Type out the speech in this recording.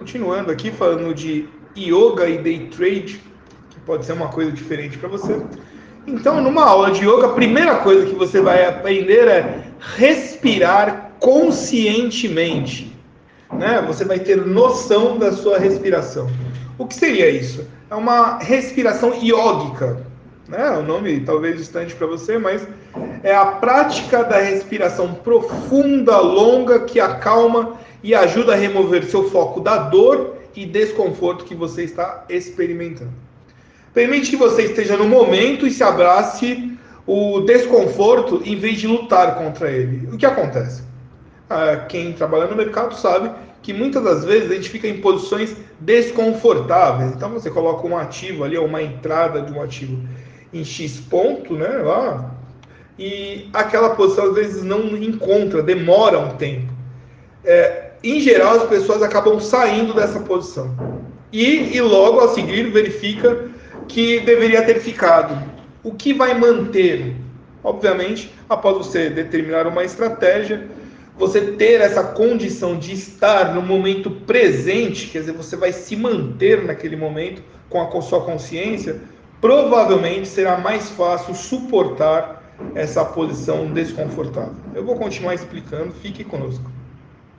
Continuando aqui, falando de yoga e day trade, que pode ser uma coisa diferente para você. Então, numa aula de yoga, a primeira coisa que você vai aprender é respirar conscientemente. Né? Você vai ter noção da sua respiração. O que seria isso? É uma respiração iógica. Né? O nome talvez distante para você, mas é a prática da respiração profunda, longa, que acalma e ajuda a remover seu foco da dor e desconforto que você está experimentando. Permite que você esteja no momento e se abrace o desconforto em vez de lutar contra ele. O que acontece? Ah, quem trabalha no mercado sabe que muitas das vezes a gente fica em posições desconfortáveis. Então você coloca um ativo ali, uma entrada de um ativo em X ponto, né, lá, e aquela posição às vezes não encontra, demora um tempo. É, em geral, as pessoas acabam saindo dessa posição. E, e logo a seguir verifica que deveria ter ficado. O que vai manter? Obviamente, após você determinar uma estratégia, você ter essa condição de estar no momento presente, quer dizer, você vai se manter naquele momento com a sua consciência, provavelmente será mais fácil suportar essa posição desconfortável. Eu vou continuar explicando, fique conosco.